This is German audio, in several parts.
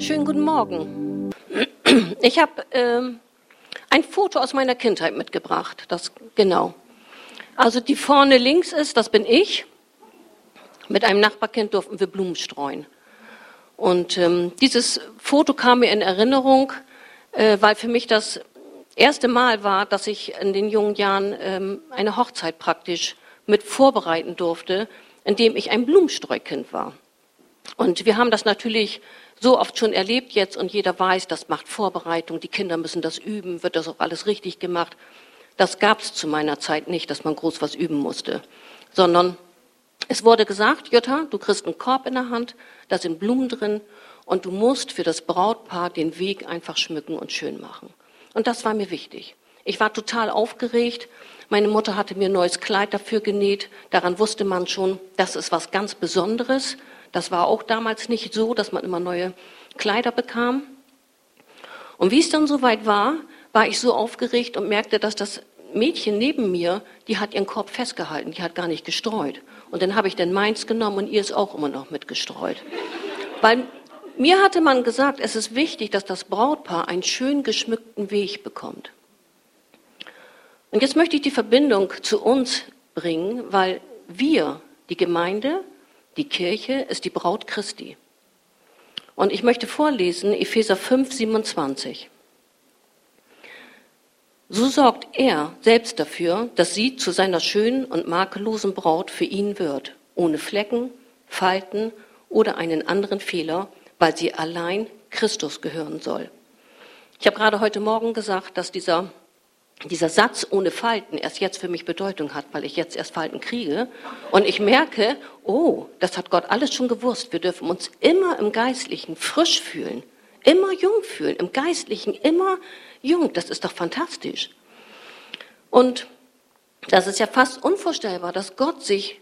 Schönen guten Morgen. Ich habe ähm, ein Foto aus meiner Kindheit mitgebracht. Das genau. Also die vorne links ist, das bin ich. Mit einem Nachbarkind durften wir Blumen streuen. Und ähm, dieses Foto kam mir in Erinnerung, äh, weil für mich das erste Mal war, dass ich in den jungen Jahren ähm, eine Hochzeit praktisch mit vorbereiten durfte, indem ich ein Blumenstreukind war. Und wir haben das natürlich so oft schon erlebt jetzt und jeder weiß, das macht Vorbereitung, die Kinder müssen das üben, wird das auch alles richtig gemacht. Das gab es zu meiner Zeit nicht, dass man groß was üben musste, sondern es wurde gesagt, Jutta, du kriegst einen Korb in der Hand, da sind Blumen drin und du musst für das Brautpaar den Weg einfach schmücken und schön machen. Und das war mir wichtig. Ich war total aufgeregt. Meine Mutter hatte mir ein neues Kleid dafür genäht. Daran wusste man schon, das ist was ganz Besonderes. Das war auch damals nicht so, dass man immer neue Kleider bekam. Und wie es dann soweit war, war ich so aufgeregt und merkte, dass das Mädchen neben mir, die hat ihren Korb festgehalten, die hat gar nicht gestreut. Und dann habe ich den meins genommen und ihr ist auch immer noch mitgestreut. Weil mir hatte man gesagt, es ist wichtig, dass das Brautpaar einen schön geschmückten Weg bekommt. Und jetzt möchte ich die Verbindung zu uns bringen, weil wir, die Gemeinde, die Kirche ist die Braut Christi. Und ich möchte vorlesen Epheser 5, 27. So sorgt er selbst dafür, dass sie zu seiner schönen und makellosen Braut für ihn wird, ohne Flecken, Falten oder einen anderen Fehler, weil sie allein Christus gehören soll. Ich habe gerade heute Morgen gesagt, dass dieser dieser Satz ohne Falten erst jetzt für mich Bedeutung hat, weil ich jetzt erst Falten kriege. Und ich merke, oh, das hat Gott alles schon gewusst. Wir dürfen uns immer im Geistlichen frisch fühlen, immer jung fühlen, im Geistlichen immer jung. Das ist doch fantastisch. Und das ist ja fast unvorstellbar, dass Gott sich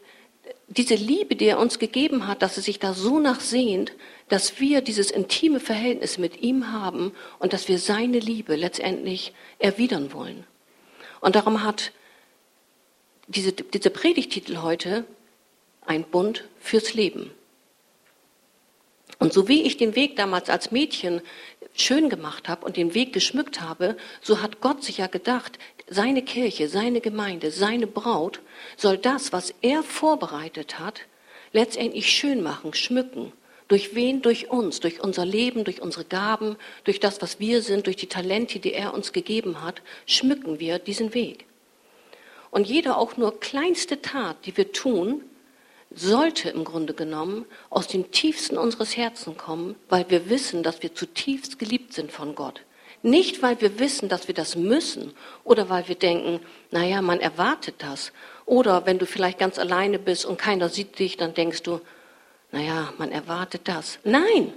diese Liebe, die er uns gegeben hat, dass er sich da so nachsehnt, dass wir dieses intime Verhältnis mit ihm haben und dass wir seine Liebe letztendlich erwidern wollen. Und darum hat diese, diese Predigtitel heute ein Bund fürs Leben. Und so wie ich den Weg damals als Mädchen schön gemacht habe und den Weg geschmückt habe, so hat Gott sich ja gedacht, seine Kirche, seine Gemeinde, seine Braut soll das, was er vorbereitet hat, letztendlich schön machen, schmücken. Durch wen? Durch uns, durch unser Leben, durch unsere Gaben, durch das, was wir sind, durch die Talente, die er uns gegeben hat, schmücken wir diesen Weg. Und jede auch nur kleinste Tat, die wir tun, sollte im Grunde genommen aus dem tiefsten unseres Herzens kommen, weil wir wissen, dass wir zutiefst geliebt sind von Gott. Nicht, weil wir wissen, dass wir das müssen oder weil wir denken, naja, man erwartet das. Oder wenn du vielleicht ganz alleine bist und keiner sieht dich, dann denkst du, naja, man erwartet das. Nein,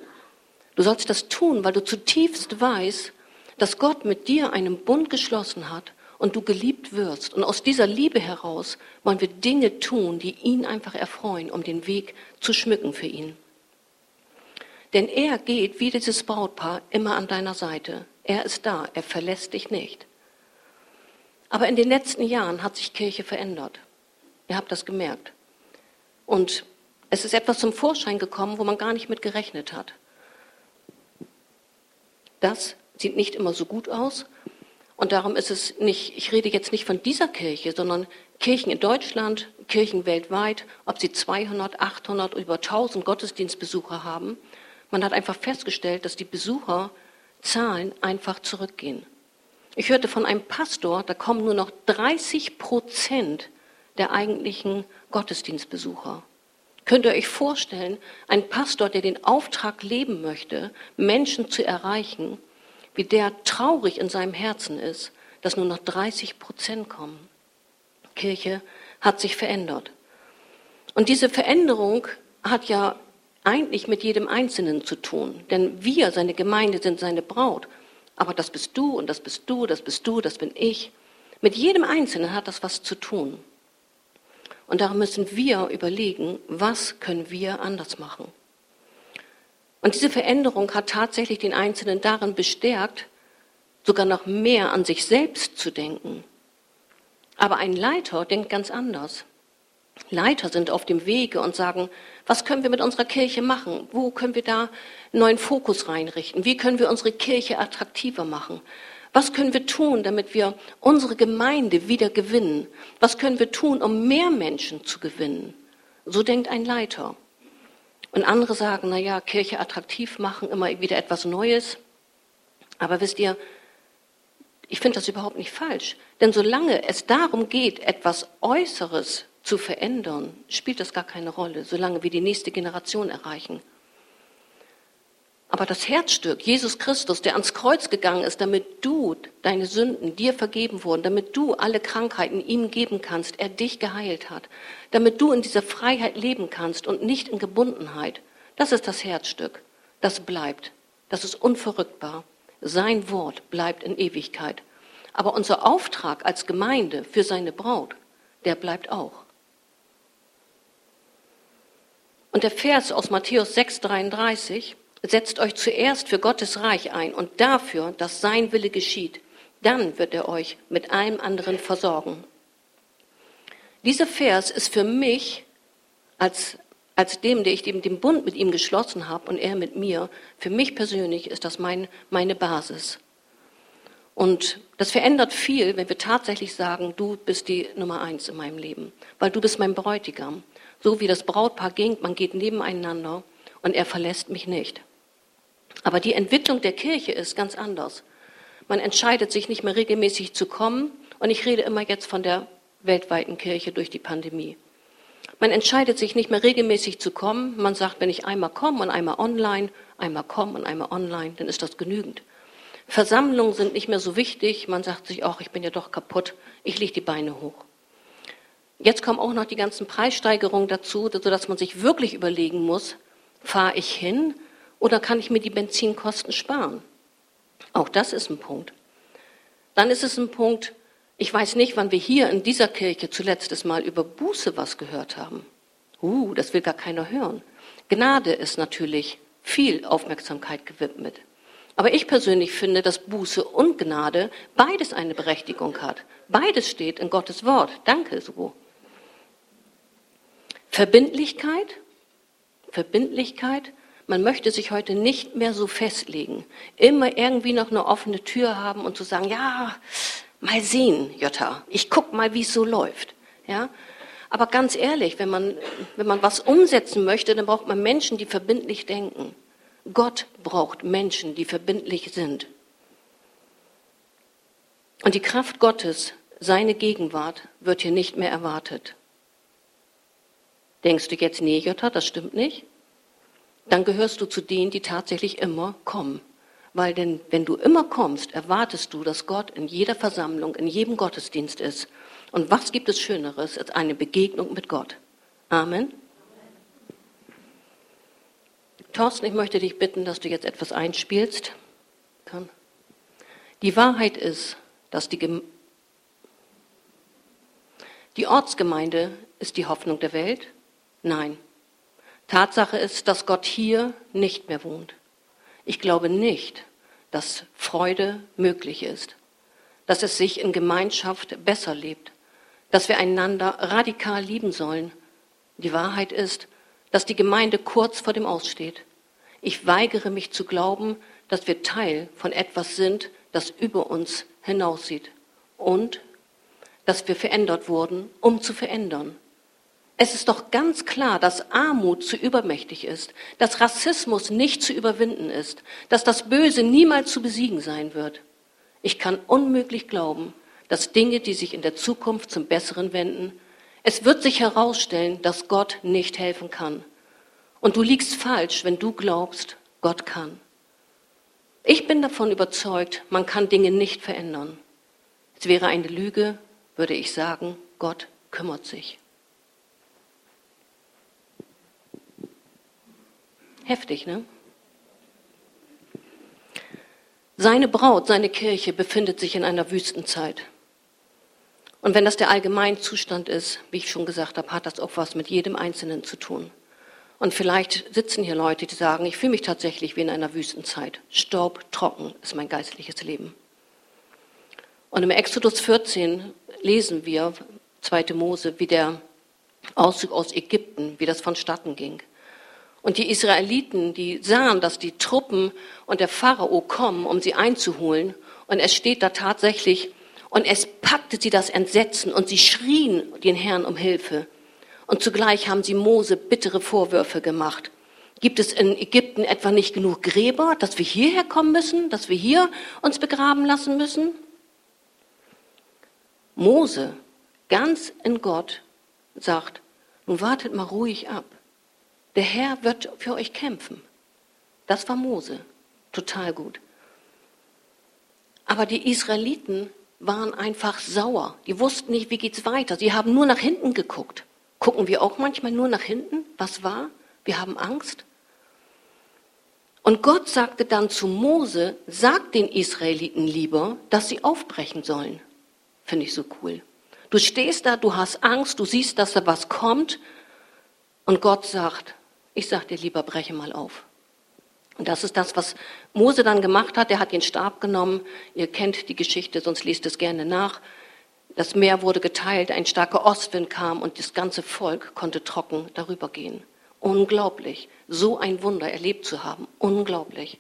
du sollst das tun, weil du zutiefst weißt, dass Gott mit dir einen Bund geschlossen hat und du geliebt wirst. Und aus dieser Liebe heraus wollen wir Dinge tun, die ihn einfach erfreuen, um den Weg zu schmücken für ihn. Denn er geht wie dieses Brautpaar immer an deiner Seite. Er ist da, er verlässt dich nicht. Aber in den letzten Jahren hat sich Kirche verändert. Ihr habt das gemerkt. Und es ist etwas zum Vorschein gekommen, wo man gar nicht mit gerechnet hat. Das sieht nicht immer so gut aus, und darum ist es nicht, ich rede jetzt nicht von dieser Kirche, sondern Kirchen in Deutschland, Kirchen weltweit, ob sie 200, 800 oder über 1000 Gottesdienstbesucher haben. Man hat einfach festgestellt, dass die Besucherzahlen einfach zurückgehen. Ich hörte von einem Pastor, da kommen nur noch 30 Prozent der eigentlichen Gottesdienstbesucher. Könnt ihr euch vorstellen, ein Pastor, der den Auftrag leben möchte, Menschen zu erreichen, wie der traurig in seinem Herzen ist, dass nur noch 30 Prozent kommen. Kirche hat sich verändert. Und diese Veränderung hat ja eigentlich mit jedem Einzelnen zu tun. Denn wir, seine Gemeinde, sind seine Braut. Aber das bist du und das bist du, das bist du, das bin ich. Mit jedem Einzelnen hat das was zu tun. Und darum müssen wir überlegen, was können wir anders machen. Und diese Veränderung hat tatsächlich den Einzelnen darin bestärkt, sogar noch mehr an sich selbst zu denken. Aber ein Leiter denkt ganz anders. Leiter sind auf dem Wege und sagen, was können wir mit unserer Kirche machen? Wo können wir da einen neuen Fokus reinrichten? Wie können wir unsere Kirche attraktiver machen? Was können wir tun, damit wir unsere Gemeinde wieder gewinnen? Was können wir tun, um mehr Menschen zu gewinnen? So denkt ein Leiter. Und andere sagen, na ja, Kirche attraktiv machen, immer wieder etwas Neues. Aber wisst ihr, ich finde das überhaupt nicht falsch. Denn solange es darum geht, etwas Äußeres zu verändern, spielt das gar keine Rolle, solange wir die nächste Generation erreichen. Aber das Herzstück, Jesus Christus, der ans Kreuz gegangen ist, damit du deine Sünden dir vergeben wurden, damit du alle Krankheiten ihm geben kannst, er dich geheilt hat, damit du in dieser Freiheit leben kannst und nicht in Gebundenheit, das ist das Herzstück. Das bleibt. Das ist unverrückbar. Sein Wort bleibt in Ewigkeit. Aber unser Auftrag als Gemeinde für seine Braut, der bleibt auch. Und der Vers aus Matthäus 6,33, setzt euch zuerst für Gottes Reich ein und dafür, dass sein Wille geschieht. Dann wird er euch mit allem anderen versorgen. Dieser Vers ist für mich als, als dem, der ich dem, den Bund mit ihm geschlossen habe und er mit mir, für mich persönlich ist das mein, meine Basis. Und das verändert viel, wenn wir tatsächlich sagen, du bist die Nummer eins in meinem Leben, weil du bist mein Bräutigam. So wie das Brautpaar ging, man geht nebeneinander und er verlässt mich nicht. Aber die Entwicklung der Kirche ist ganz anders. Man entscheidet sich nicht mehr regelmäßig zu kommen und ich rede immer jetzt von der weltweiten Kirche durch die Pandemie. Man entscheidet sich nicht mehr regelmäßig zu kommen. Man sagt, wenn ich einmal komme und einmal online, einmal komme und einmal online, dann ist das genügend. Versammlungen sind nicht mehr so wichtig. Man sagt sich, ach, ich bin ja doch kaputt, ich lege die Beine hoch. Jetzt kommen auch noch die ganzen Preissteigerungen dazu, sodass man sich wirklich überlegen muss, fahre ich hin oder kann ich mir die Benzinkosten sparen? Auch das ist ein Punkt. Dann ist es ein Punkt, ich weiß nicht, wann wir hier in dieser Kirche zuletzt Mal über Buße was gehört haben. Uh, das will gar keiner hören. Gnade ist natürlich viel Aufmerksamkeit gewidmet. Aber ich persönlich finde, dass Buße und Gnade beides eine Berechtigung hat. Beides steht in Gottes Wort. Danke, so. Verbindlichkeit, Verbindlichkeit, man möchte sich heute nicht mehr so festlegen. Immer irgendwie noch eine offene Tür haben und zu sagen, ja, mal sehen, Jutta, ich guck mal, wie es so läuft. Ja? Aber ganz ehrlich, wenn man, wenn man was umsetzen möchte, dann braucht man Menschen, die verbindlich denken. Gott braucht Menschen, die verbindlich sind. Und die Kraft Gottes, seine Gegenwart, wird hier nicht mehr erwartet. Denkst du jetzt, nee, Jutta, das stimmt nicht? Dann gehörst du zu denen, die tatsächlich immer kommen. Weil denn, wenn du immer kommst, erwartest du, dass Gott in jeder Versammlung, in jedem Gottesdienst ist. Und was gibt es Schöneres als eine Begegnung mit Gott? Amen. Thorsten, ich möchte dich bitten, dass du jetzt etwas einspielst. Die Wahrheit ist, dass die, die Ortsgemeinde ist die Hoffnung der Welt. Nein. Tatsache ist, dass Gott hier nicht mehr wohnt. Ich glaube nicht, dass Freude möglich ist, dass es sich in Gemeinschaft besser lebt, dass wir einander radikal lieben sollen. Die Wahrheit ist, dass die Gemeinde kurz vor dem Aussteht. Ich weigere mich zu glauben, dass wir Teil von etwas sind, das über uns hinaussieht und dass wir verändert wurden, um zu verändern. Es ist doch ganz klar, dass Armut zu übermächtig ist, dass Rassismus nicht zu überwinden ist, dass das Böse niemals zu besiegen sein wird. Ich kann unmöglich glauben, dass Dinge, die sich in der Zukunft zum Besseren wenden, es wird sich herausstellen, dass Gott nicht helfen kann. Und du liegst falsch, wenn du glaubst, Gott kann. Ich bin davon überzeugt, man kann Dinge nicht verändern. Es wäre eine Lüge, würde ich sagen, Gott kümmert sich. Heftig, ne? Seine Braut, seine Kirche befindet sich in einer Wüstenzeit. Und wenn das der Allgemeinzustand ist, wie ich schon gesagt habe, hat das auch was mit jedem Einzelnen zu tun. Und vielleicht sitzen hier Leute, die sagen, ich fühle mich tatsächlich wie in einer Wüstenzeit. Staub, trocken ist mein geistliches Leben. Und im Exodus 14 lesen wir, 2. Mose, wie der Auszug aus Ägypten, wie das vonstatten ging. Und die Israeliten, die sahen, dass die Truppen und der Pharao kommen, um sie einzuholen. Und es steht da tatsächlich, und es packte sie das Entsetzen und sie schrien den Herrn um Hilfe. Und zugleich haben sie Mose bittere Vorwürfe gemacht. Gibt es in Ägypten etwa nicht genug Gräber, dass wir hierher kommen müssen, dass wir hier uns begraben lassen müssen? Mose, ganz in Gott, sagt, nun wartet mal ruhig ab. Der Herr wird für euch kämpfen. Das war Mose. Total gut. Aber die Israeliten waren einfach sauer. Die wussten nicht, wie geht's weiter. Sie haben nur nach hinten geguckt. Gucken wir auch manchmal nur nach hinten? Was war? Wir haben Angst. Und Gott sagte dann zu Mose, sag den Israeliten lieber, dass sie aufbrechen sollen. Finde ich so cool. Du stehst da, du hast Angst, du siehst, dass da was kommt. Und Gott sagt, ich sag dir lieber, breche mal auf. Und das ist das, was Mose dann gemacht hat. Er hat den Stab genommen. Ihr kennt die Geschichte, sonst liest es gerne nach. Das Meer wurde geteilt, ein starker Ostwind kam und das ganze Volk konnte trocken darüber gehen. Unglaublich, so ein Wunder erlebt zu haben. Unglaublich.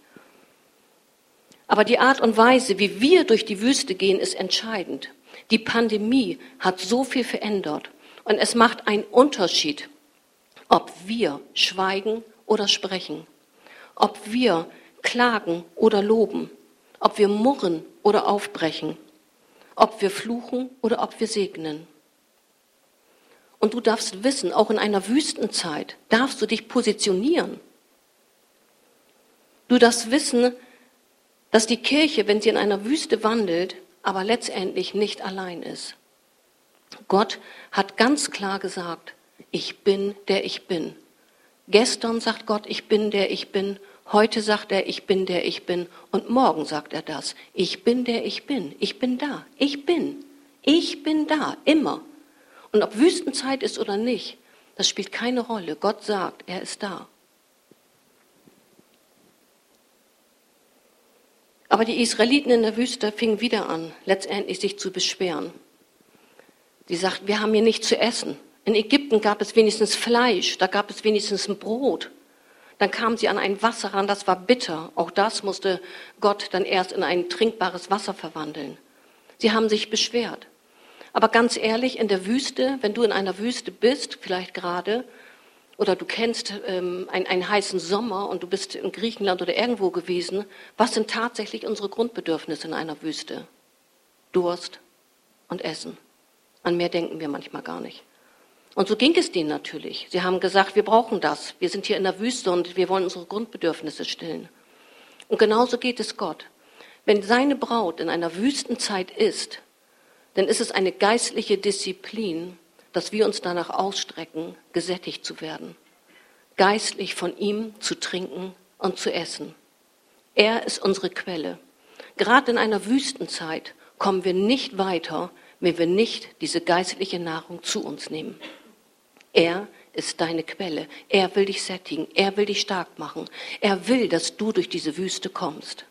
Aber die Art und Weise, wie wir durch die Wüste gehen, ist entscheidend. Die Pandemie hat so viel verändert und es macht einen Unterschied, ob wir schweigen oder sprechen, ob wir klagen oder loben, ob wir murren oder aufbrechen, ob wir fluchen oder ob wir segnen. Und du darfst wissen, auch in einer Wüstenzeit darfst du dich positionieren. Du darfst wissen, dass die Kirche, wenn sie in einer Wüste wandelt, aber letztendlich nicht allein ist. Gott hat ganz klar gesagt, ich bin der ich bin. Gestern sagt Gott, ich bin der ich bin. Heute sagt er, ich bin der ich bin. Und morgen sagt er das. Ich bin der ich bin. Ich bin da. Ich bin. Ich bin da. Immer. Und ob Wüstenzeit ist oder nicht, das spielt keine Rolle. Gott sagt, er ist da. Aber die Israeliten in der Wüste fingen wieder an, letztendlich sich zu beschweren. Sie sagten, wir haben hier nichts zu essen. In Ägypten gab es wenigstens Fleisch, da gab es wenigstens ein Brot. Dann kamen sie an ein Wasser ran, das war bitter. Auch das musste Gott dann erst in ein trinkbares Wasser verwandeln. Sie haben sich beschwert. Aber ganz ehrlich, in der Wüste, wenn du in einer Wüste bist, vielleicht gerade, oder du kennst ähm, einen, einen heißen Sommer und du bist in Griechenland oder irgendwo gewesen, was sind tatsächlich unsere Grundbedürfnisse in einer Wüste? Durst und Essen. An mehr denken wir manchmal gar nicht. Und so ging es denen natürlich. Sie haben gesagt, wir brauchen das. Wir sind hier in der Wüste und wir wollen unsere Grundbedürfnisse stillen. Und genauso geht es Gott. Wenn seine Braut in einer Wüstenzeit ist, dann ist es eine geistliche Disziplin, dass wir uns danach ausstrecken, gesättigt zu werden, geistlich von ihm zu trinken und zu essen. Er ist unsere Quelle. Gerade in einer Wüstenzeit kommen wir nicht weiter, wenn wir nicht diese geistliche Nahrung zu uns nehmen. Er ist deine Quelle. Er will dich sättigen. Er will dich stark machen. Er will, dass du durch diese Wüste kommst.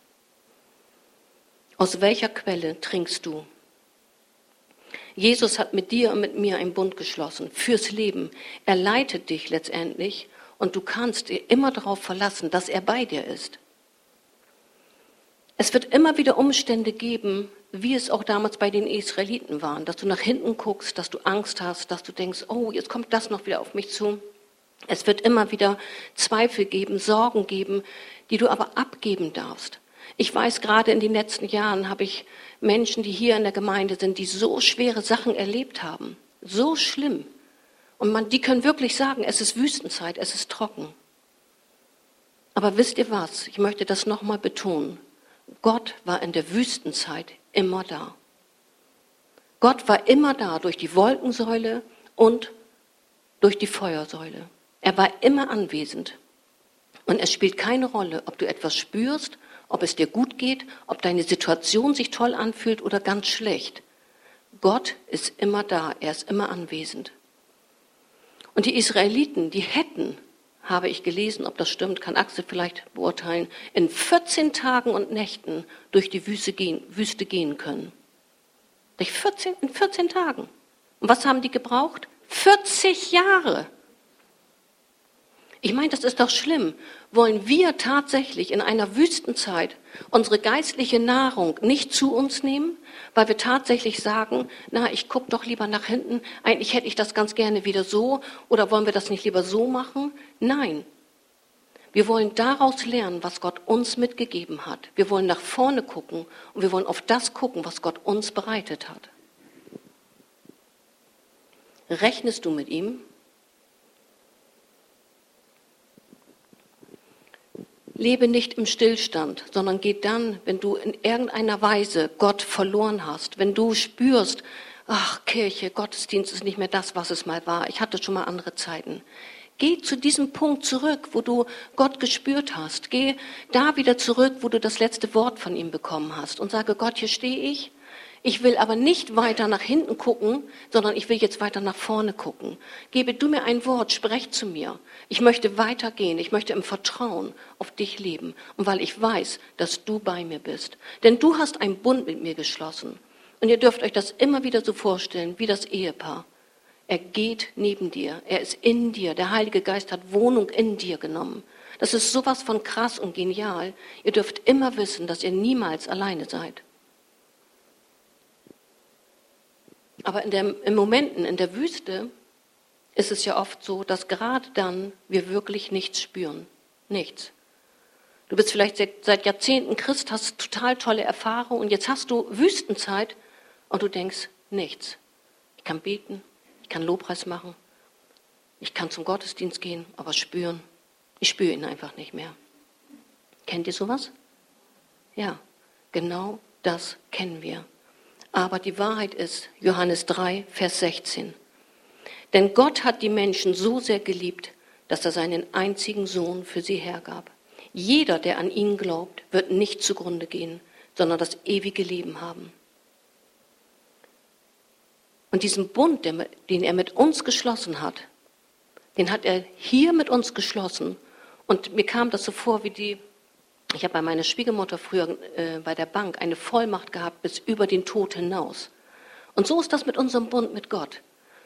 Aus welcher Quelle trinkst du? Jesus hat mit dir und mit mir einen Bund geschlossen fürs Leben. Er leitet dich letztendlich und du kannst immer darauf verlassen, dass er bei dir ist. Es wird immer wieder Umstände geben, wie es auch damals bei den Israeliten waren, dass du nach hinten guckst, dass du Angst hast, dass du denkst, oh, jetzt kommt das noch wieder auf mich zu. Es wird immer wieder Zweifel geben, Sorgen geben, die du aber abgeben darfst. Ich weiß, gerade in den letzten Jahren habe ich Menschen, die hier in der Gemeinde sind, die so schwere Sachen erlebt haben. So schlimm. Und man, die können wirklich sagen, es ist Wüstenzeit, es ist trocken. Aber wisst ihr was? Ich möchte das nochmal betonen. Gott war in der Wüstenzeit immer da. Gott war immer da durch die Wolkensäule und durch die Feuersäule. Er war immer anwesend. Und es spielt keine Rolle, ob du etwas spürst ob es dir gut geht, ob deine Situation sich toll anfühlt oder ganz schlecht. Gott ist immer da, er ist immer anwesend. Und die Israeliten, die hätten, habe ich gelesen, ob das stimmt, kann Axel vielleicht beurteilen, in 14 Tagen und Nächten durch die Wüste gehen, Wüste gehen können. Durch 14, in 14 Tagen. Und was haben die gebraucht? 40 Jahre. Ich meine, das ist doch schlimm. Wollen wir tatsächlich in einer Wüstenzeit unsere geistliche Nahrung nicht zu uns nehmen, weil wir tatsächlich sagen, na, ich gucke doch lieber nach hinten, eigentlich hätte ich das ganz gerne wieder so, oder wollen wir das nicht lieber so machen? Nein. Wir wollen daraus lernen, was Gott uns mitgegeben hat. Wir wollen nach vorne gucken und wir wollen auf das gucken, was Gott uns bereitet hat. Rechnest du mit ihm? Lebe nicht im Stillstand, sondern geh dann, wenn du in irgendeiner Weise Gott verloren hast, wenn du spürst, ach Kirche, Gottesdienst ist nicht mehr das, was es mal war, ich hatte schon mal andere Zeiten. Geh zu diesem Punkt zurück, wo du Gott gespürt hast. Geh da wieder zurück, wo du das letzte Wort von ihm bekommen hast und sage, Gott, hier stehe ich ich will aber nicht weiter nach hinten gucken, sondern ich will jetzt weiter nach vorne gucken. Gebe du mir ein Wort, sprech zu mir. Ich möchte weitergehen, ich möchte im Vertrauen auf dich leben. Und weil ich weiß, dass du bei mir bist. Denn du hast einen Bund mit mir geschlossen. Und ihr dürft euch das immer wieder so vorstellen, wie das Ehepaar. Er geht neben dir, er ist in dir, der Heilige Geist hat Wohnung in dir genommen. Das ist sowas von krass und genial. Ihr dürft immer wissen, dass ihr niemals alleine seid. Aber in, der, in Momenten in der Wüste ist es ja oft so, dass gerade dann wir wirklich nichts spüren. Nichts. Du bist vielleicht seit, seit Jahrzehnten Christ, hast total tolle Erfahrungen und jetzt hast du Wüstenzeit und du denkst, nichts. Ich kann beten, ich kann Lobpreis machen, ich kann zum Gottesdienst gehen, aber spüren, ich spüre ihn einfach nicht mehr. Kennt ihr sowas? Ja, genau das kennen wir. Aber die Wahrheit ist Johannes 3, Vers 16. Denn Gott hat die Menschen so sehr geliebt, dass er seinen einzigen Sohn für sie hergab. Jeder, der an ihn glaubt, wird nicht zugrunde gehen, sondern das ewige Leben haben. Und diesen Bund, den er mit uns geschlossen hat, den hat er hier mit uns geschlossen. Und mir kam das so vor wie die ich habe bei meiner Schwiegermutter früher äh, bei der Bank eine Vollmacht gehabt bis über den Tod hinaus. Und so ist das mit unserem Bund mit Gott.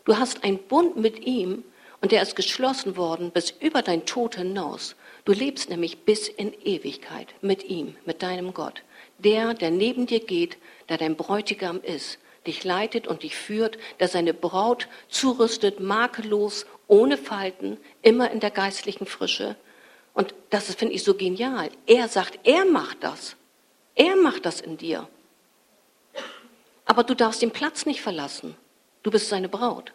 Du hast einen Bund mit ihm und der ist geschlossen worden bis über dein Tod hinaus. Du lebst nämlich bis in Ewigkeit mit ihm, mit deinem Gott. Der, der neben dir geht, der dein Bräutigam ist, dich leitet und dich führt, der seine Braut zurüstet, makellos, ohne Falten, immer in der geistlichen Frische und das finde ich so genial. Er sagt, er macht das. Er macht das in dir. Aber du darfst den Platz nicht verlassen. Du bist seine Braut.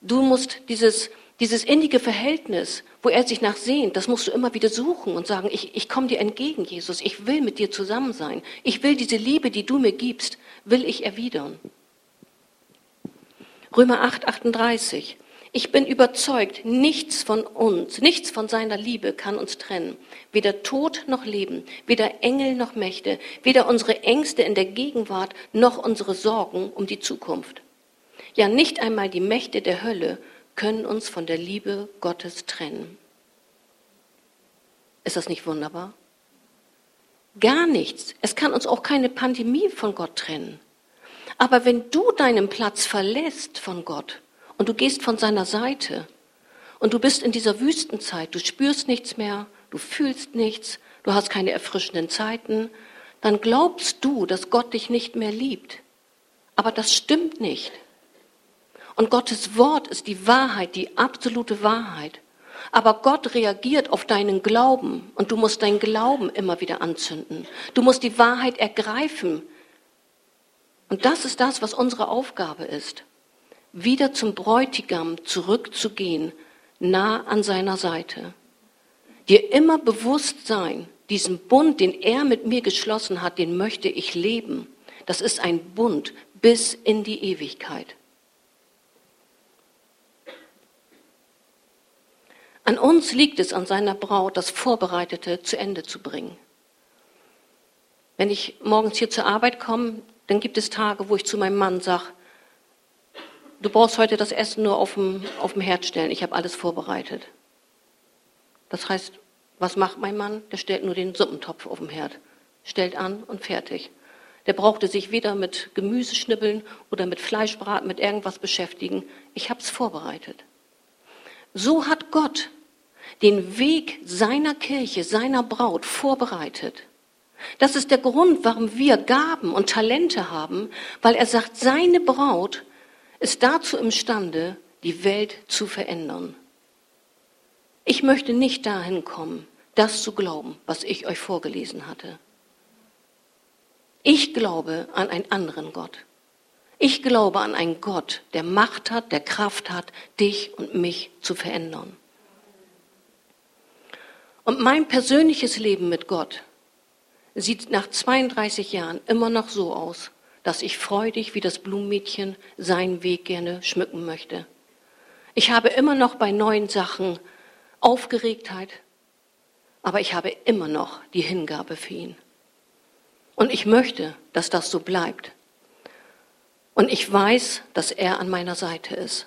Du musst dieses, dieses innige Verhältnis, wo er sich nach sehnt, das musst du immer wieder suchen und sagen, ich, ich komme dir entgegen, Jesus. Ich will mit dir zusammen sein. Ich will diese Liebe, die du mir gibst, will ich erwidern. Römer 8, 38. Ich bin überzeugt, nichts von uns, nichts von seiner Liebe kann uns trennen. Weder Tod noch Leben, weder Engel noch Mächte, weder unsere Ängste in der Gegenwart noch unsere Sorgen um die Zukunft. Ja, nicht einmal die Mächte der Hölle können uns von der Liebe Gottes trennen. Ist das nicht wunderbar? Gar nichts. Es kann uns auch keine Pandemie von Gott trennen. Aber wenn du deinen Platz verlässt von Gott, und du gehst von seiner Seite und du bist in dieser Wüstenzeit, du spürst nichts mehr, du fühlst nichts, du hast keine erfrischenden Zeiten, dann glaubst du, dass Gott dich nicht mehr liebt. Aber das stimmt nicht. Und Gottes Wort ist die Wahrheit, die absolute Wahrheit. Aber Gott reagiert auf deinen Glauben und du musst deinen Glauben immer wieder anzünden. Du musst die Wahrheit ergreifen. Und das ist das, was unsere Aufgabe ist wieder zum Bräutigam zurückzugehen, nah an seiner Seite. Dir immer bewusst sein, diesen Bund, den er mit mir geschlossen hat, den möchte ich leben. Das ist ein Bund bis in die Ewigkeit. An uns liegt es, an seiner Braut, das Vorbereitete zu Ende zu bringen. Wenn ich morgens hier zur Arbeit komme, dann gibt es Tage, wo ich zu meinem Mann sage, du brauchst heute das Essen nur auf dem, auf dem Herd stellen. Ich habe alles vorbereitet. Das heißt, was macht mein Mann? Der stellt nur den Suppentopf auf dem Herd. Stellt an und fertig. Der brauchte sich weder mit Gemüseschnibbeln oder mit Fleischbraten, mit irgendwas beschäftigen. Ich habe es vorbereitet. So hat Gott den Weg seiner Kirche, seiner Braut vorbereitet. Das ist der Grund, warum wir Gaben und Talente haben, weil er sagt, seine Braut ist dazu imstande, die Welt zu verändern. Ich möchte nicht dahin kommen, das zu glauben, was ich euch vorgelesen hatte. Ich glaube an einen anderen Gott. Ich glaube an einen Gott, der Macht hat, der Kraft hat, dich und mich zu verändern. Und mein persönliches Leben mit Gott sieht nach 32 Jahren immer noch so aus, dass ich freudig wie das Blumenmädchen seinen Weg gerne schmücken möchte. Ich habe immer noch bei neuen Sachen Aufgeregtheit, aber ich habe immer noch die Hingabe für ihn. Und ich möchte, dass das so bleibt. Und ich weiß, dass er an meiner Seite ist.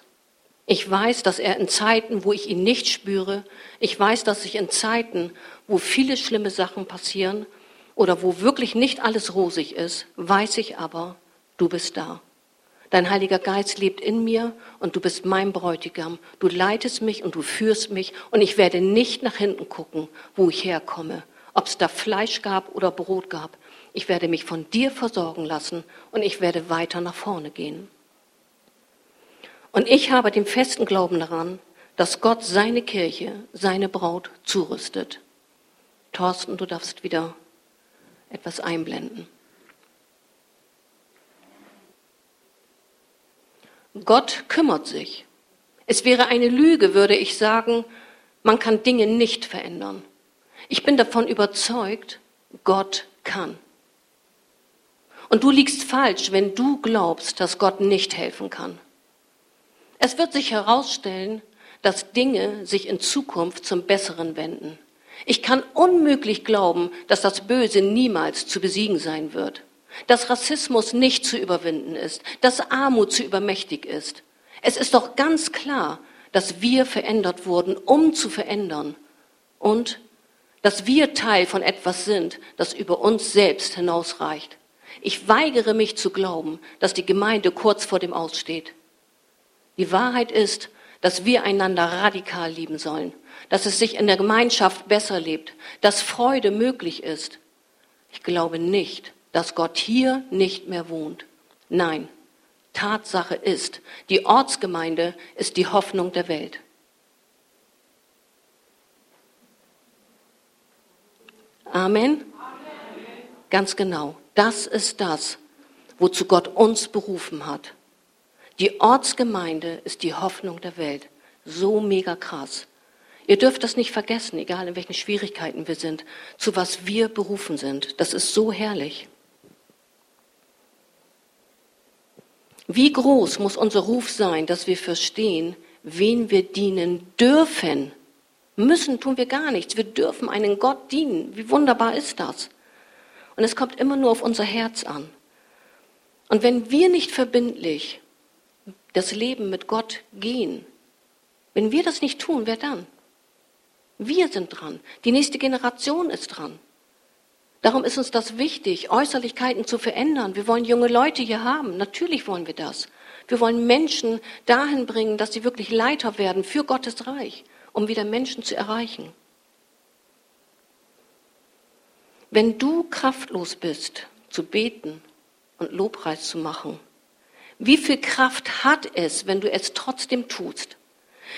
Ich weiß, dass er in Zeiten, wo ich ihn nicht spüre, ich weiß, dass ich in Zeiten, wo viele schlimme Sachen passieren oder wo wirklich nicht alles rosig ist, weiß ich aber, du bist da. Dein Heiliger Geist lebt in mir und du bist mein Bräutigam. Du leitest mich und du führst mich und ich werde nicht nach hinten gucken, wo ich herkomme, ob es da Fleisch gab oder Brot gab. Ich werde mich von dir versorgen lassen und ich werde weiter nach vorne gehen. Und ich habe den festen Glauben daran, dass Gott seine Kirche, seine Braut zurüstet. Thorsten, du darfst wieder etwas einblenden. Gott kümmert sich. Es wäre eine Lüge, würde ich sagen, man kann Dinge nicht verändern. Ich bin davon überzeugt, Gott kann. Und du liegst falsch, wenn du glaubst, dass Gott nicht helfen kann. Es wird sich herausstellen, dass Dinge sich in Zukunft zum Besseren wenden. Ich kann unmöglich glauben, dass das Böse niemals zu besiegen sein wird, dass Rassismus nicht zu überwinden ist, dass Armut zu übermächtig ist. Es ist doch ganz klar, dass wir verändert wurden, um zu verändern und dass wir Teil von etwas sind, das über uns selbst hinausreicht. Ich weigere mich zu glauben, dass die Gemeinde kurz vor dem Aussteht. Die Wahrheit ist, dass wir einander radikal lieben sollen, dass es sich in der Gemeinschaft besser lebt, dass Freude möglich ist. Ich glaube nicht, dass Gott hier nicht mehr wohnt. Nein, Tatsache ist, die Ortsgemeinde ist die Hoffnung der Welt. Amen. Amen. Ganz genau. Das ist das, wozu Gott uns berufen hat. Die Ortsgemeinde ist die Hoffnung der Welt. So mega krass. Ihr dürft das nicht vergessen, egal in welchen Schwierigkeiten wir sind, zu was wir berufen sind. Das ist so herrlich. Wie groß muss unser Ruf sein, dass wir verstehen, wen wir dienen dürfen? Müssen tun wir gar nichts. Wir dürfen einen Gott dienen. Wie wunderbar ist das? Und es kommt immer nur auf unser Herz an. Und wenn wir nicht verbindlich das Leben mit Gott gehen. Wenn wir das nicht tun, wer dann? Wir sind dran. Die nächste Generation ist dran. Darum ist uns das wichtig, Äußerlichkeiten zu verändern. Wir wollen junge Leute hier haben. Natürlich wollen wir das. Wir wollen Menschen dahin bringen, dass sie wirklich Leiter werden für Gottes Reich, um wieder Menschen zu erreichen. Wenn du kraftlos bist, zu beten und Lobpreis zu machen, wie viel Kraft hat es, wenn du es trotzdem tust?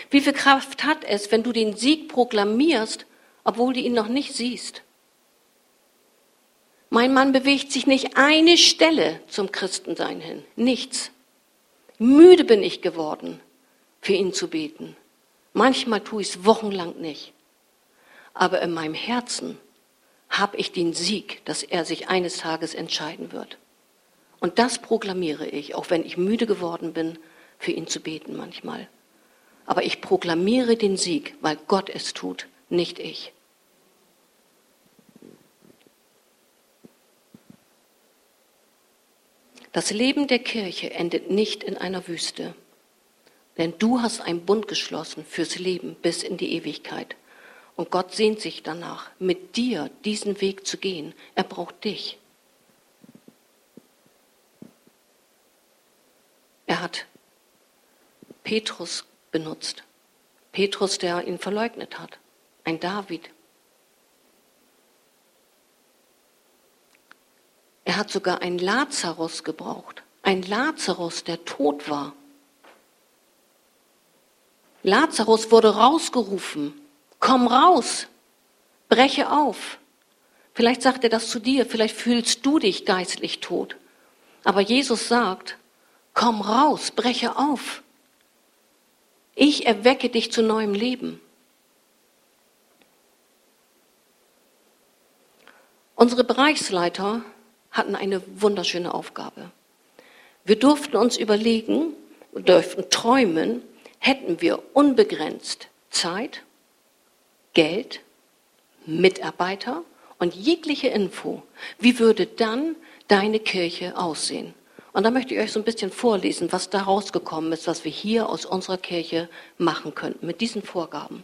Wie viel Kraft hat es, wenn du den Sieg proklamierst, obwohl du ihn noch nicht siehst? Mein Mann bewegt sich nicht eine Stelle zum Christensein hin. Nichts. Müde bin ich geworden, für ihn zu beten. Manchmal tue ich es wochenlang nicht. Aber in meinem Herzen habe ich den Sieg, dass er sich eines Tages entscheiden wird. Und das proklamiere ich, auch wenn ich müde geworden bin, für ihn zu beten manchmal. Aber ich proklamiere den Sieg, weil Gott es tut, nicht ich. Das Leben der Kirche endet nicht in einer Wüste, denn du hast einen Bund geschlossen fürs Leben bis in die Ewigkeit. Und Gott sehnt sich danach, mit dir diesen Weg zu gehen. Er braucht dich. Er hat Petrus benutzt. Petrus, der ihn verleugnet hat. Ein David. Er hat sogar einen Lazarus gebraucht. Ein Lazarus, der tot war. Lazarus wurde rausgerufen. Komm raus. Breche auf. Vielleicht sagt er das zu dir, vielleicht fühlst du dich geistlich tot. Aber Jesus sagt, komm raus, breche auf. Ich erwecke dich zu neuem Leben. Unsere Bereichsleiter hatten eine wunderschöne Aufgabe. Wir durften uns überlegen, dürften träumen, hätten wir unbegrenzt Zeit, Geld, Mitarbeiter und jegliche Info, wie würde dann deine Kirche aussehen? Und da möchte ich euch so ein bisschen vorlesen, was da rausgekommen ist, was wir hier aus unserer Kirche machen könnten mit diesen Vorgaben.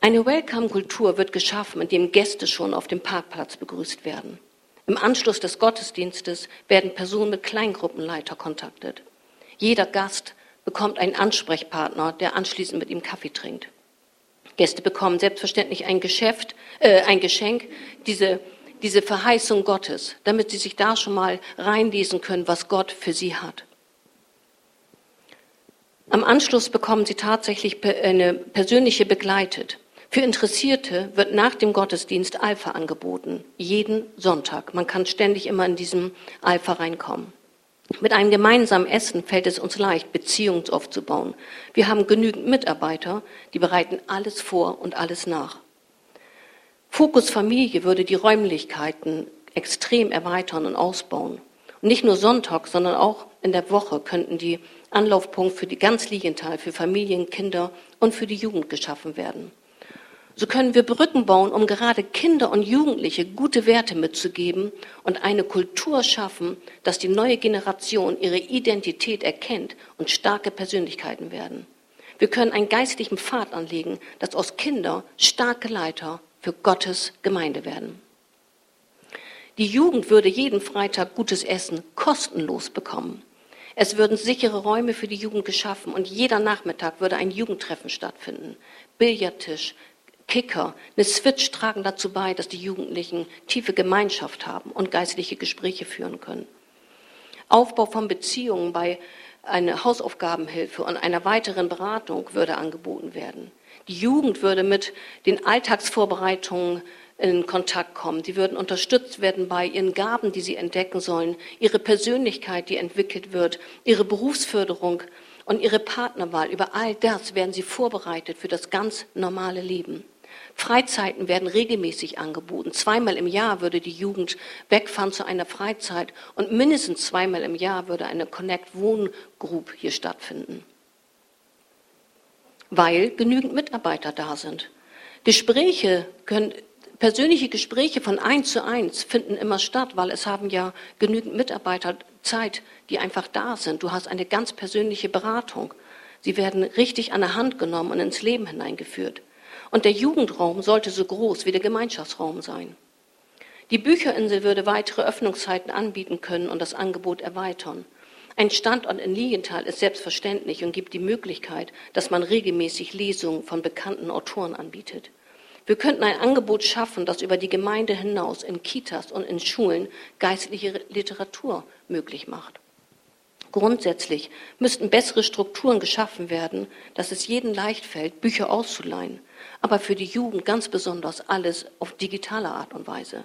Eine Welcome-Kultur wird geschaffen, indem Gäste schon auf dem Parkplatz begrüßt werden. Im Anschluss des Gottesdienstes werden Personen mit Kleingruppenleiter kontaktet. Jeder Gast bekommt einen Ansprechpartner, der anschließend mit ihm Kaffee trinkt. Gäste bekommen selbstverständlich ein, Geschäft, äh, ein Geschenk, diese, diese Verheißung Gottes, damit sie sich da schon mal reinlesen können, was Gott für sie hat. Am Anschluss bekommen sie tatsächlich eine persönliche begleitet. Für Interessierte wird nach dem Gottesdienst Alpha angeboten, jeden Sonntag. Man kann ständig immer in diesem Alpha reinkommen. Mit einem gemeinsamen Essen fällt es uns leicht, Beziehungen aufzubauen. Wir haben genügend Mitarbeiter, die bereiten alles vor und alles nach. Fokus Familie würde die Räumlichkeiten extrem erweitern und ausbauen. Und nicht nur Sonntag, sondern auch in der Woche könnten die Anlaufpunkte für die ganz Liegenthal, für Familien, Kinder und für die Jugend geschaffen werden. So können wir Brücken bauen, um gerade Kinder und Jugendliche gute Werte mitzugeben und eine Kultur schaffen, dass die neue Generation ihre Identität erkennt und starke Persönlichkeiten werden. Wir können einen geistlichen Pfad anlegen, dass aus Kinder starke Leiter für Gottes Gemeinde werden. Die Jugend würde jeden Freitag gutes Essen kostenlos bekommen. Es würden sichere Räume für die Jugend geschaffen und jeder Nachmittag würde ein Jugendtreffen stattfinden. Billardtisch, Kicker, eine Switch tragen dazu bei, dass die Jugendlichen tiefe Gemeinschaft haben und geistliche Gespräche führen können. Aufbau von Beziehungen bei einer Hausaufgabenhilfe und einer weiteren Beratung würde angeboten werden. Die Jugend würde mit den Alltagsvorbereitungen in Kontakt kommen. Die würden unterstützt werden bei ihren Gaben, die sie entdecken sollen, ihre Persönlichkeit, die entwickelt wird, ihre Berufsförderung und ihre Partnerwahl. Über all das werden sie vorbereitet für das ganz normale Leben. Freizeiten werden regelmäßig angeboten. Zweimal im Jahr würde die Jugend wegfahren zu einer Freizeit und mindestens zweimal im Jahr würde eine Connect Wohn Group hier stattfinden. Weil genügend Mitarbeiter da sind. Gespräche können, persönliche Gespräche von eins zu eins finden immer statt, weil es haben ja genügend Mitarbeiter Zeit, die einfach da sind. Du hast eine ganz persönliche Beratung. Sie werden richtig an der Hand genommen und ins Leben hineingeführt. Und der Jugendraum sollte so groß wie der Gemeinschaftsraum sein. Die Bücherinsel würde weitere Öffnungszeiten anbieten können und das Angebot erweitern. Ein Standort in Lilienthal ist selbstverständlich und gibt die Möglichkeit, dass man regelmäßig Lesungen von bekannten Autoren anbietet. Wir könnten ein Angebot schaffen, das über die Gemeinde hinaus in Kitas und in Schulen geistliche Literatur möglich macht. Grundsätzlich müssten bessere Strukturen geschaffen werden, dass es jedem leicht fällt, Bücher auszuleihen aber für die Jugend ganz besonders alles auf digitale Art und Weise.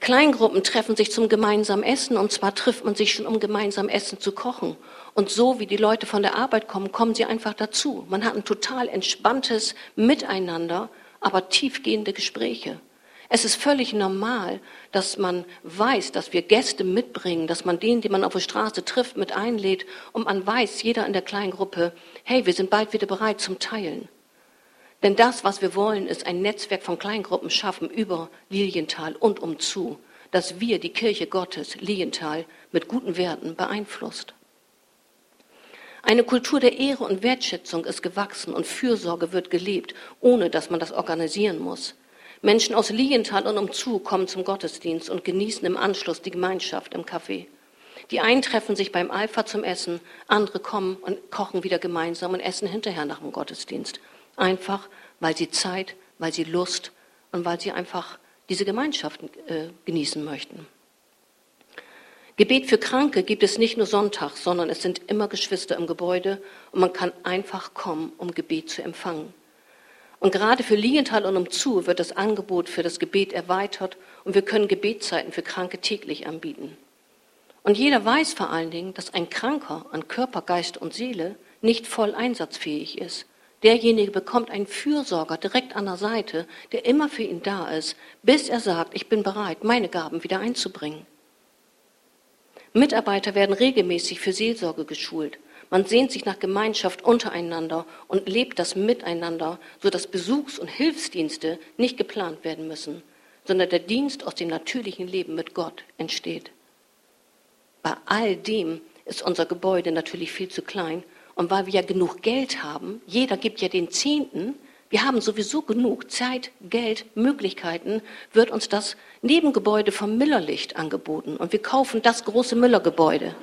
Kleingruppen treffen sich zum gemeinsamen Essen und zwar trifft man sich schon, um gemeinsam Essen zu kochen. Und so wie die Leute von der Arbeit kommen, kommen sie einfach dazu. Man hat ein total entspanntes Miteinander, aber tiefgehende Gespräche. Es ist völlig normal, dass man weiß, dass wir Gäste mitbringen, dass man den, den man auf der Straße trifft, mit einlädt und man weiß, jeder in der Kleingruppe, hey, wir sind bald wieder bereit zum Teilen. Denn das, was wir wollen, ist ein Netzwerk von Kleingruppen schaffen über Lilienthal und umzu, dass wir die Kirche Gottes Lilienthal mit guten Werten beeinflusst. Eine Kultur der Ehre und Wertschätzung ist gewachsen und Fürsorge wird gelebt, ohne dass man das organisieren muss. Menschen aus Lilienthal und umzu kommen zum Gottesdienst und genießen im Anschluss die Gemeinschaft im Café. Die einen treffen sich beim Alpha zum Essen, andere kommen und kochen wieder gemeinsam und essen hinterher nach dem Gottesdienst. Einfach, weil sie Zeit, weil sie Lust und weil sie einfach diese Gemeinschaft äh, genießen möchten. Gebet für Kranke gibt es nicht nur Sonntag, sondern es sind immer Geschwister im Gebäude und man kann einfach kommen, um Gebet zu empfangen. Und gerade für Lienthal und umzu wird das Angebot für das Gebet erweitert und wir können Gebetszeiten für Kranke täglich anbieten. Und jeder weiß vor allen Dingen, dass ein Kranker an Körper, Geist und Seele nicht voll einsatzfähig ist. Derjenige bekommt einen Fürsorger direkt an der Seite, der immer für ihn da ist, bis er sagt, ich bin bereit, meine Gaben wieder einzubringen. Mitarbeiter werden regelmäßig für Seelsorge geschult. Man sehnt sich nach Gemeinschaft untereinander und lebt das Miteinander, sodass Besuchs- und Hilfsdienste nicht geplant werden müssen, sondern der Dienst aus dem natürlichen Leben mit Gott entsteht. Bei all dem ist unser Gebäude natürlich viel zu klein. Und weil wir ja genug Geld haben, jeder gibt ja den Zehnten, wir haben sowieso genug Zeit, Geld, Möglichkeiten, wird uns das Nebengebäude vom Müllerlicht angeboten. Und wir kaufen das große Müllergebäude.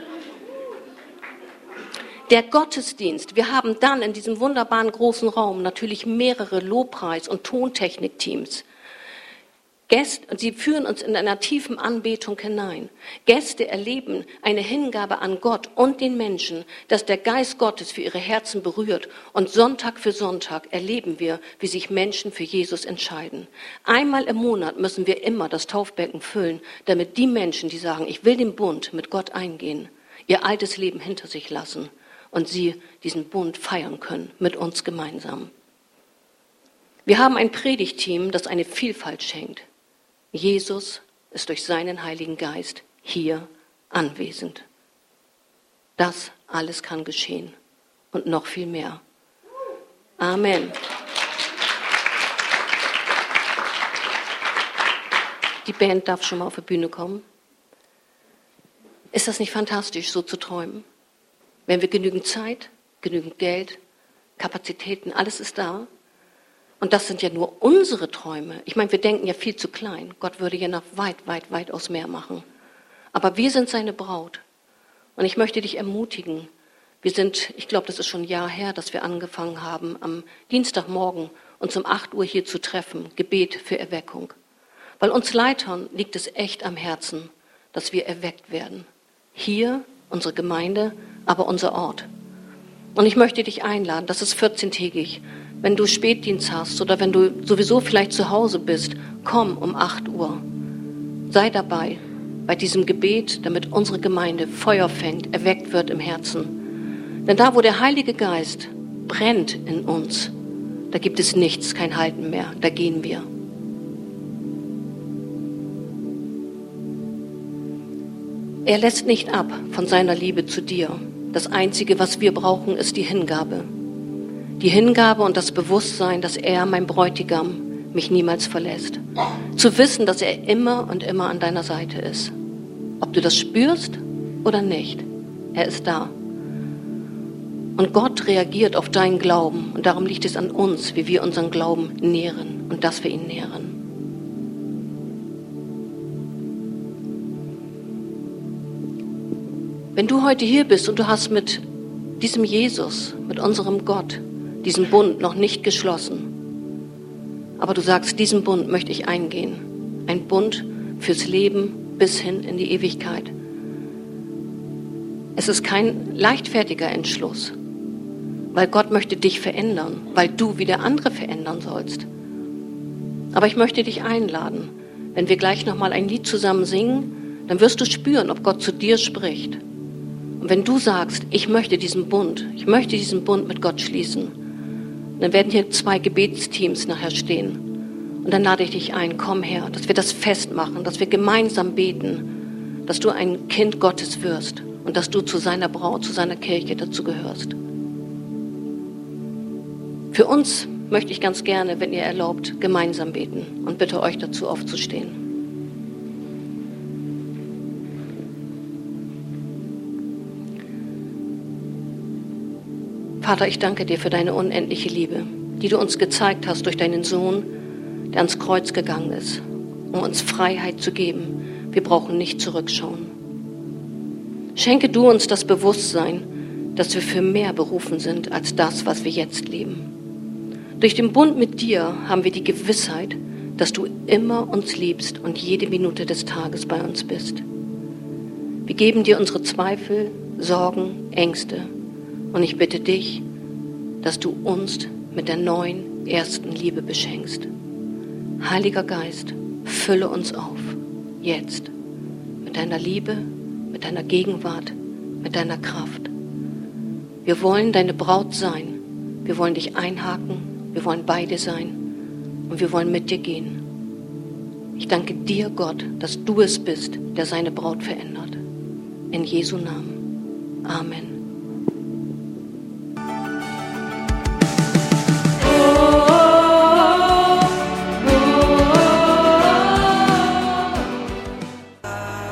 Der Gottesdienst. Wir haben dann in diesem wunderbaren großen Raum natürlich mehrere Lobpreis- und Tontechnikteams. Gäste, sie führen uns in einer tiefen Anbetung hinein. Gäste erleben eine Hingabe an Gott und den Menschen, dass der Geist Gottes für ihre Herzen berührt. Und Sonntag für Sonntag erleben wir, wie sich Menschen für Jesus entscheiden. Einmal im Monat müssen wir immer das Taufbecken füllen, damit die Menschen, die sagen, ich will den Bund mit Gott eingehen, ihr altes Leben hinter sich lassen und sie diesen Bund feiern können mit uns gemeinsam. Wir haben ein Predigteam, das eine Vielfalt schenkt. Jesus ist durch seinen Heiligen Geist hier anwesend. Das alles kann geschehen und noch viel mehr. Amen. Die Band darf schon mal auf die Bühne kommen. Ist das nicht fantastisch, so zu träumen? Wenn wir genügend Zeit, genügend Geld, Kapazitäten, alles ist da, und das sind ja nur unsere Träume. Ich meine, wir denken ja viel zu klein. Gott würde ja noch weit, weit, weit aus mehr machen. Aber wir sind seine Braut. Und ich möchte dich ermutigen. Wir sind, ich glaube, das ist schon ein Jahr her, dass wir angefangen haben, am Dienstagmorgen uns um 8 Uhr hier zu treffen. Gebet für Erweckung. Weil uns Leitern liegt es echt am Herzen, dass wir erweckt werden. Hier, unsere Gemeinde, aber unser Ort. Und ich möchte dich einladen, das ist 14-tägig wenn du Spätdienst hast oder wenn du sowieso vielleicht zu Hause bist, komm um 8 Uhr. Sei dabei bei diesem Gebet, damit unsere Gemeinde Feuer fängt, erweckt wird im Herzen. Denn da, wo der Heilige Geist brennt in uns, da gibt es nichts, kein Halten mehr, da gehen wir. Er lässt nicht ab von seiner Liebe zu dir. Das Einzige, was wir brauchen, ist die Hingabe. Die Hingabe und das Bewusstsein, dass er, mein Bräutigam, mich niemals verlässt. Zu wissen, dass er immer und immer an deiner Seite ist. Ob du das spürst oder nicht, er ist da. Und Gott reagiert auf deinen Glauben. Und darum liegt es an uns, wie wir unseren Glauben nähren und dass wir ihn nähren. Wenn du heute hier bist und du hast mit diesem Jesus, mit unserem Gott, diesen Bund noch nicht geschlossen. Aber du sagst, diesen Bund möchte ich eingehen. Ein Bund fürs Leben bis hin in die Ewigkeit. Es ist kein leichtfertiger Entschluss, weil Gott möchte dich verändern, weil du wieder andere verändern sollst. Aber ich möchte dich einladen, wenn wir gleich nochmal ein Lied zusammen singen, dann wirst du spüren, ob Gott zu dir spricht. Und wenn du sagst, ich möchte diesen Bund, ich möchte diesen Bund mit Gott schließen, dann werden hier zwei Gebetsteams nachher stehen. Und dann lade ich dich ein, komm her, dass wir das festmachen, dass wir gemeinsam beten, dass du ein Kind Gottes wirst und dass du zu seiner Braut, zu seiner Kirche dazu gehörst. Für uns möchte ich ganz gerne, wenn ihr erlaubt, gemeinsam beten und bitte euch dazu aufzustehen. Vater, ich danke dir für deine unendliche Liebe, die du uns gezeigt hast durch deinen Sohn, der ans Kreuz gegangen ist, um uns Freiheit zu geben. Wir brauchen nicht zurückschauen. Schenke du uns das Bewusstsein, dass wir für mehr berufen sind als das, was wir jetzt leben. Durch den Bund mit dir haben wir die Gewissheit, dass du immer uns liebst und jede Minute des Tages bei uns bist. Wir geben dir unsere Zweifel, Sorgen, Ängste und ich bitte dich, dass du uns mit der neuen ersten Liebe beschenkst. Heiliger Geist, fülle uns auf, jetzt, mit deiner Liebe, mit deiner Gegenwart, mit deiner Kraft. Wir wollen deine Braut sein. Wir wollen dich einhaken. Wir wollen beide sein. Und wir wollen mit dir gehen. Ich danke dir, Gott, dass du es bist, der seine Braut verändert. In Jesu Namen. Amen.